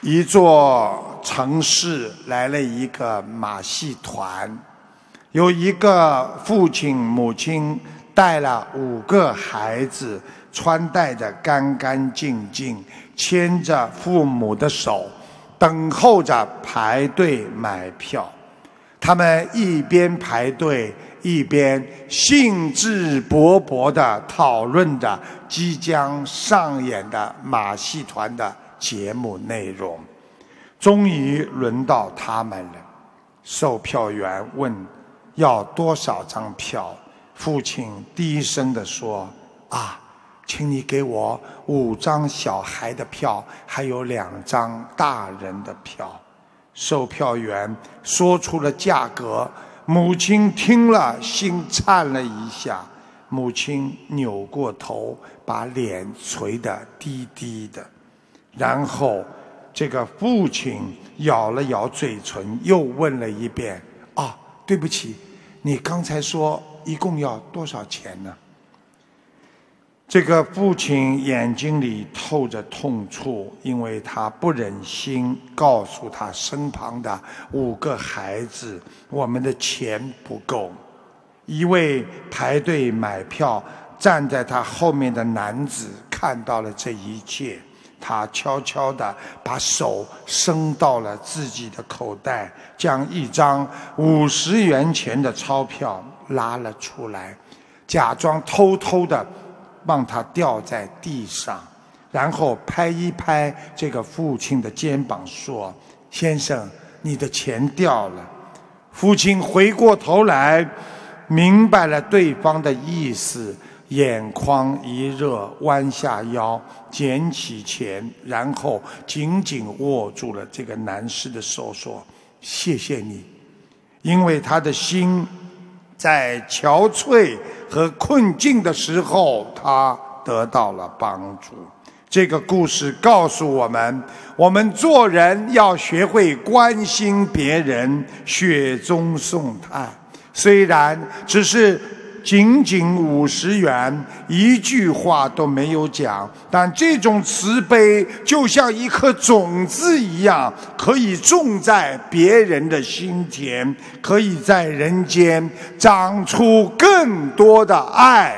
一座城市来了一个马戏团，有一个父亲母亲带了五个孩子，穿戴的干干净净，牵着父母的手，等候着排队买票。他们一边排队，一边兴致勃勃地讨论着即将上演的马戏团的节目内容。终于轮到他们了，售票员问：“要多少张票？”父亲低声地说：“啊，请你给我五张小孩的票，还有两张大人的票。”售票员说出了价格，母亲听了心颤了一下。母亲扭过头，把脸垂得低低的。然后，这个父亲咬了咬嘴唇，又问了一遍：“啊，对不起，你刚才说一共要多少钱呢？”这个父亲眼睛里透着痛楚，因为他不忍心告诉他身旁的五个孩子，我们的钱不够。一位排队买票站在他后面的男子看到了这一切，他悄悄地把手伸到了自己的口袋，将一张五十元钱的钞票拉了出来，假装偷偷的。让他掉在地上，然后拍一拍这个父亲的肩膀，说：“先生，你的钱掉了。”父亲回过头来，明白了对方的意思，眼眶一热，弯下腰捡起钱，然后紧紧握住了这个男士的手，说：“谢谢你，因为他的心。”在憔悴和困境的时候，他得到了帮助。这个故事告诉我们：我们做人要学会关心别人，雪中送炭。虽然只是。仅仅五十元，一句话都没有讲，但这种慈悲就像一颗种子一样，可以种在别人的心田，可以在人间长出更多的爱。